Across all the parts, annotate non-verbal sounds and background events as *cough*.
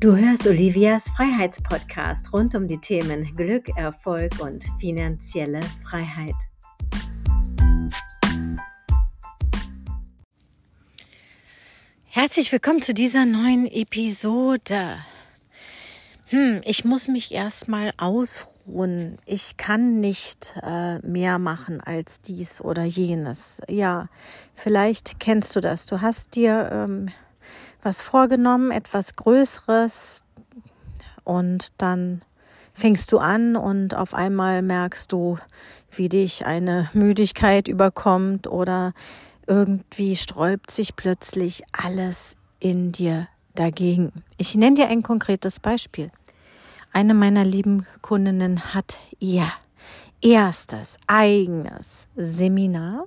Du hörst Olivias Freiheitspodcast rund um die Themen Glück, Erfolg und finanzielle Freiheit. Herzlich willkommen zu dieser neuen Episode. Hm, ich muss mich erstmal ausruhen. Ich kann nicht äh, mehr machen als dies oder jenes. Ja, vielleicht kennst du das. Du hast dir ähm, was vorgenommen, etwas Größeres und dann fängst du an und auf einmal merkst du, wie dich eine Müdigkeit überkommt oder irgendwie sträubt sich plötzlich alles in dir dagegen. Ich nenne dir ein konkretes Beispiel. Eine meiner lieben Kundinnen hat ihr erstes eigenes Seminar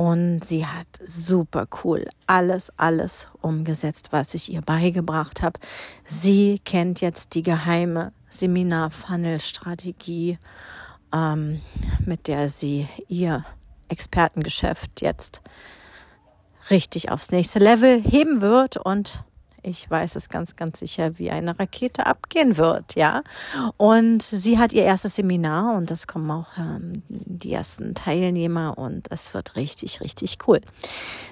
und sie hat super cool alles, alles umgesetzt, was ich ihr beigebracht habe. Sie kennt jetzt die geheime Seminar-Funnel-Strategie, ähm, mit der sie ihr Expertengeschäft jetzt richtig aufs nächste Level heben wird und ich weiß es ganz, ganz sicher, wie eine Rakete abgehen wird, ja. Und sie hat ihr erstes Seminar und das kommen auch ähm, die ersten Teilnehmer und es wird richtig, richtig cool.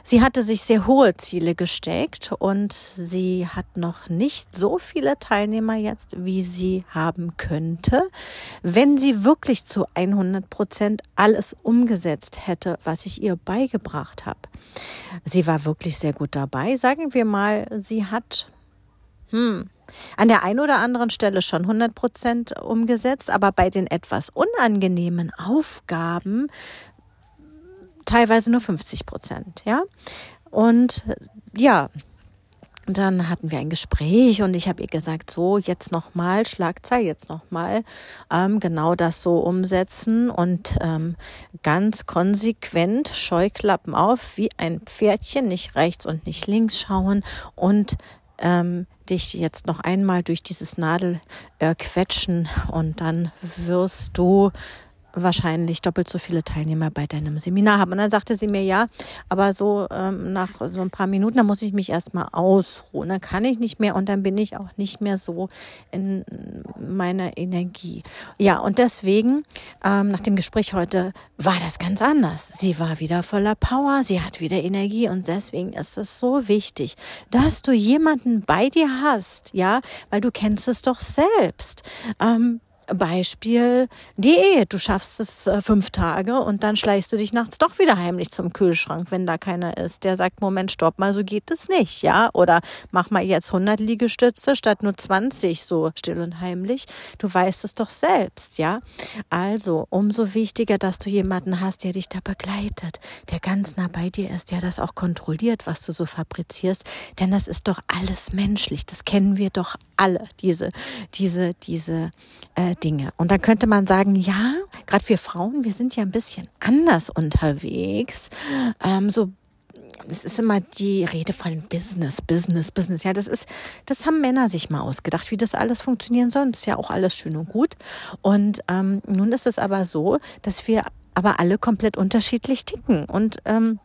Sie hatte sich sehr hohe Ziele gesteckt und sie hat noch nicht so viele Teilnehmer jetzt, wie sie haben könnte, wenn sie wirklich zu 100 Prozent alles umgesetzt hätte, was ich ihr beigebracht habe. Sie war wirklich sehr gut dabei. Sagen wir mal, sie hat hat hm, an der einen oder anderen Stelle schon 100 Prozent umgesetzt, aber bei den etwas unangenehmen Aufgaben teilweise nur 50 Prozent, ja. Und ja, dann hatten wir ein Gespräch und ich habe ihr gesagt, so jetzt nochmal Schlagzeil, jetzt nochmal ähm, genau das so umsetzen und ähm, ganz konsequent Scheuklappen auf, wie ein Pferdchen, nicht rechts und nicht links schauen und ähm, dich jetzt noch einmal durch dieses Nadel äh, quetschen und dann wirst du wahrscheinlich doppelt so viele Teilnehmer bei deinem Seminar haben. Und dann sagte sie mir, ja, aber so ähm, nach so ein paar Minuten, da muss ich mich erstmal ausruhen. Dann kann ich nicht mehr und dann bin ich auch nicht mehr so in meiner Energie. Ja, und deswegen, ähm, nach dem Gespräch heute, war das ganz anders. Sie war wieder voller Power, sie hat wieder Energie und deswegen ist es so wichtig, dass du jemanden bei dir hast, ja, weil du kennst es doch selbst. Ähm, Beispiel Diät. Du schaffst es äh, fünf Tage und dann schleichst du dich nachts doch wieder heimlich zum Kühlschrank, wenn da keiner ist. Der sagt, Moment, stopp mal, so geht es nicht, ja? Oder mach mal jetzt 100 Liegestütze statt nur 20, so still und heimlich. Du weißt es doch selbst, ja? Also, umso wichtiger, dass du jemanden hast, der dich da begleitet, der ganz nah bei dir ist, der das auch kontrolliert, was du so fabrizierst. Denn das ist doch alles menschlich. Das kennen wir doch alle, diese, diese, diese, äh, Dinge. Und dann könnte man sagen, ja, gerade wir Frauen, wir sind ja ein bisschen anders unterwegs. Ähm, so es ist immer die Rede von Business, Business, Business. Ja, das ist, das haben Männer sich mal ausgedacht, wie das alles funktionieren soll. Das ist ja auch alles schön und gut. Und ähm, nun ist es aber so, dass wir aber alle komplett unterschiedlich ticken. Und ähm,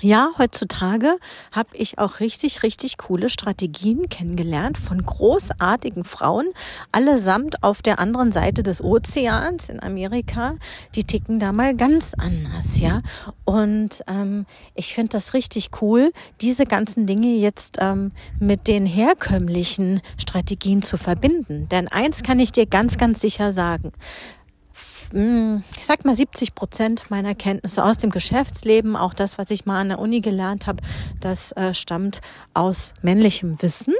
ja, heutzutage habe ich auch richtig, richtig coole Strategien kennengelernt von großartigen Frauen, allesamt auf der anderen Seite des Ozeans in Amerika. Die ticken da mal ganz anders, ja. Und ähm, ich finde das richtig cool, diese ganzen Dinge jetzt ähm, mit den herkömmlichen Strategien zu verbinden. Denn eins kann ich dir ganz, ganz sicher sagen. Hm, ich sag mal 70 Prozent meiner Kenntnisse aus dem Geschäftsleben, auch das, was ich mal an der Uni gelernt habe, das äh, stammt aus männlichem Wissen,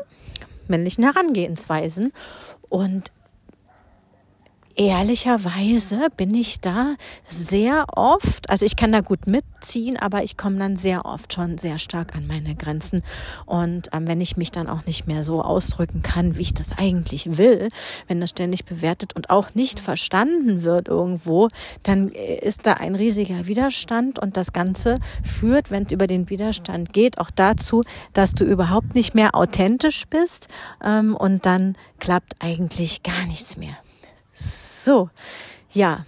männlichen Herangehensweisen. Und ehrlicherweise bin ich da sehr oft, also ich kann da gut mitziehen, aber ich komme dann sehr oft schon sehr stark an meine Grenzen. Und ähm, wenn ich mich dann auch nicht mehr so ausdrücken kann, wie ich das eigentlich will, wenn das ständig bewertet und auch nicht verstanden wird irgendwo, dann äh, ist da ein riesiger Widerstand und das Ganze führt, wenn es über den Widerstand geht, auch dazu, dass du überhaupt nicht mehr authentisch bist ähm, und dann klappt eigentlich gar nichts mehr. So, ja,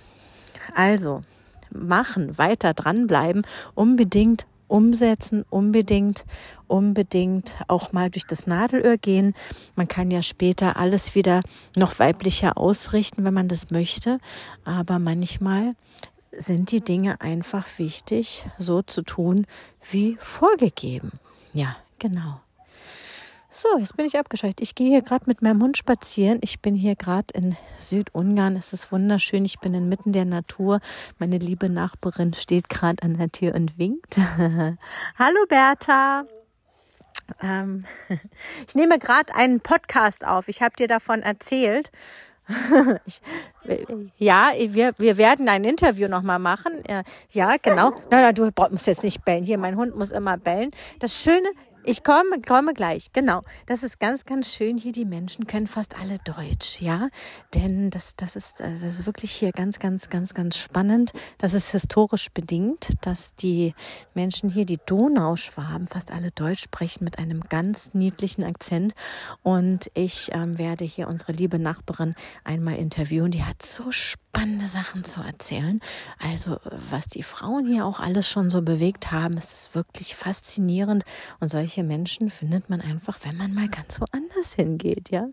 also machen, weiter dranbleiben, unbedingt umsetzen, unbedingt, unbedingt auch mal durch das Nadelöhr gehen. Man kann ja später alles wieder noch weiblicher ausrichten, wenn man das möchte. Aber manchmal sind die Dinge einfach wichtig, so zu tun, wie vorgegeben. Ja, genau. So, jetzt bin ich abgeschaltet. Ich gehe hier gerade mit meinem Hund spazieren. Ich bin hier gerade in Südungarn. Es ist wunderschön. Ich bin inmitten der Natur. Meine liebe Nachbarin steht gerade an der Tür und winkt. *laughs* Hallo Bertha. Ähm, *laughs* ich nehme gerade einen Podcast auf. Ich habe dir davon erzählt. *laughs* ich, ja, wir, wir werden ein Interview nochmal machen. Ja, genau. Nein, nein, du musst jetzt nicht bellen. Hier, mein Hund muss immer bellen. Das Schöne, ich komme, komme gleich, genau. Das ist ganz, ganz schön hier. Die Menschen können fast alle Deutsch, ja. Denn das, das, ist, das ist wirklich hier ganz, ganz, ganz, ganz spannend. Das ist historisch bedingt, dass die Menschen hier, die Donauschwaben, fast alle Deutsch sprechen mit einem ganz niedlichen Akzent. Und ich ähm, werde hier unsere liebe Nachbarin einmal interviewen. Die hat so spannende Sachen zu erzählen. Also, was die Frauen hier auch alles schon so bewegt haben, es ist wirklich faszinierend. Und solche Menschen findet man einfach, wenn man mal ganz woanders hingeht, ja.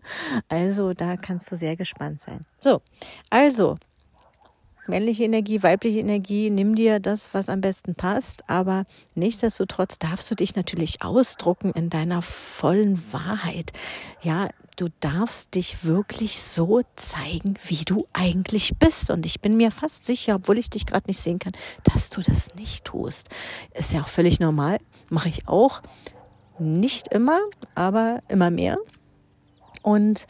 Also da kannst du sehr gespannt sein. So, also männliche Energie, weibliche Energie, nimm dir das, was am besten passt, aber nichtsdestotrotz darfst du dich natürlich ausdrucken in deiner vollen Wahrheit. Ja, du darfst dich wirklich so zeigen, wie du eigentlich bist. Und ich bin mir fast sicher, obwohl ich dich gerade nicht sehen kann, dass du das nicht tust. Ist ja auch völlig normal, mache ich auch. Nicht immer, aber immer mehr. Und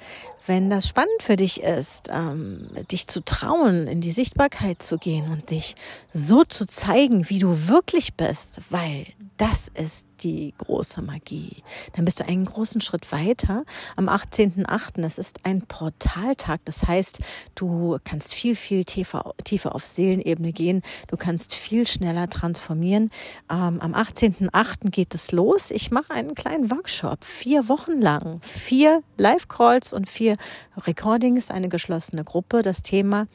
wenn das spannend für dich ist, ähm, dich zu trauen, in die Sichtbarkeit zu gehen und dich so zu zeigen, wie du wirklich bist, weil das ist die große Magie. Dann bist du einen großen Schritt weiter. Am 18.8. Es ist ein Portaltag. Das heißt, du kannst viel, viel tiefer, tiefer auf Seelenebene gehen. Du kannst viel schneller transformieren. Ähm, am 18.8. geht es los. Ich mache einen kleinen Workshop. Vier Wochen lang. Vier Live-Calls und vier Recordings. Eine geschlossene Gruppe. Das Thema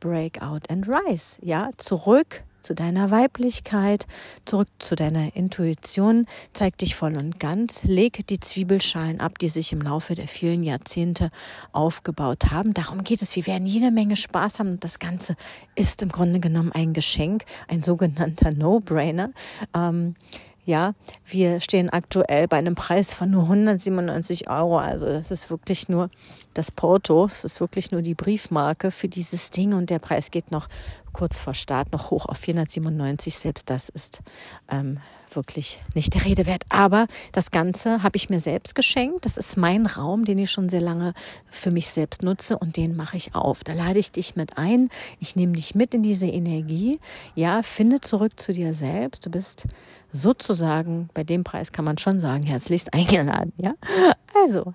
Breakout and Rise. Ja, zurück zu deiner Weiblichkeit, zurück zu deiner Intuition, zeig dich voll und ganz, leg die Zwiebelschalen ab, die sich im Laufe der vielen Jahrzehnte aufgebaut haben. Darum geht es. Wir werden jede Menge Spaß haben und das Ganze ist im Grunde genommen ein Geschenk, ein sogenannter No-Brainer. Ähm, ja, wir stehen aktuell bei einem Preis von nur 197 Euro. Also das ist wirklich nur das Porto. Es ist wirklich nur die Briefmarke für dieses Ding und der Preis geht noch kurz vor Start noch hoch auf 497. Selbst das ist ähm, wirklich nicht der Rede wert. Aber das Ganze habe ich mir selbst geschenkt. Das ist mein Raum, den ich schon sehr lange für mich selbst nutze und den mache ich auf. Da lade ich dich mit ein. Ich nehme dich mit in diese Energie. Ja, finde zurück zu dir selbst. Du bist sozusagen, bei dem Preis kann man schon sagen, herzlichst eingeladen. Ja, also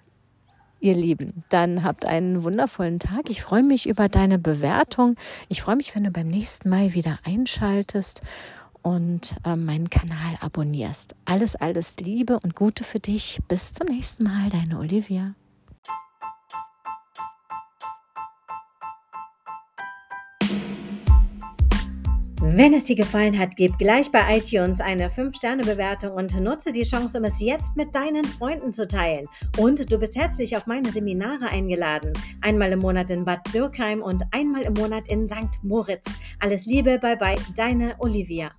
ihr Lieben, dann habt einen wundervollen Tag. Ich freue mich über deine Bewertung. Ich freue mich, wenn du beim nächsten Mal wieder einschaltest und äh, meinen Kanal abonnierst. Alles, alles Liebe und Gute für dich. Bis zum nächsten Mal, deine Olivia. Wenn es dir gefallen hat, gib gleich bei iTunes eine 5-Sterne-Bewertung und nutze die Chance, um es jetzt mit deinen Freunden zu teilen. Und du bist herzlich auf meine Seminare eingeladen. Einmal im Monat in Bad Dürkheim und einmal im Monat in St. Moritz. Alles Liebe, bye bye, deine Olivia.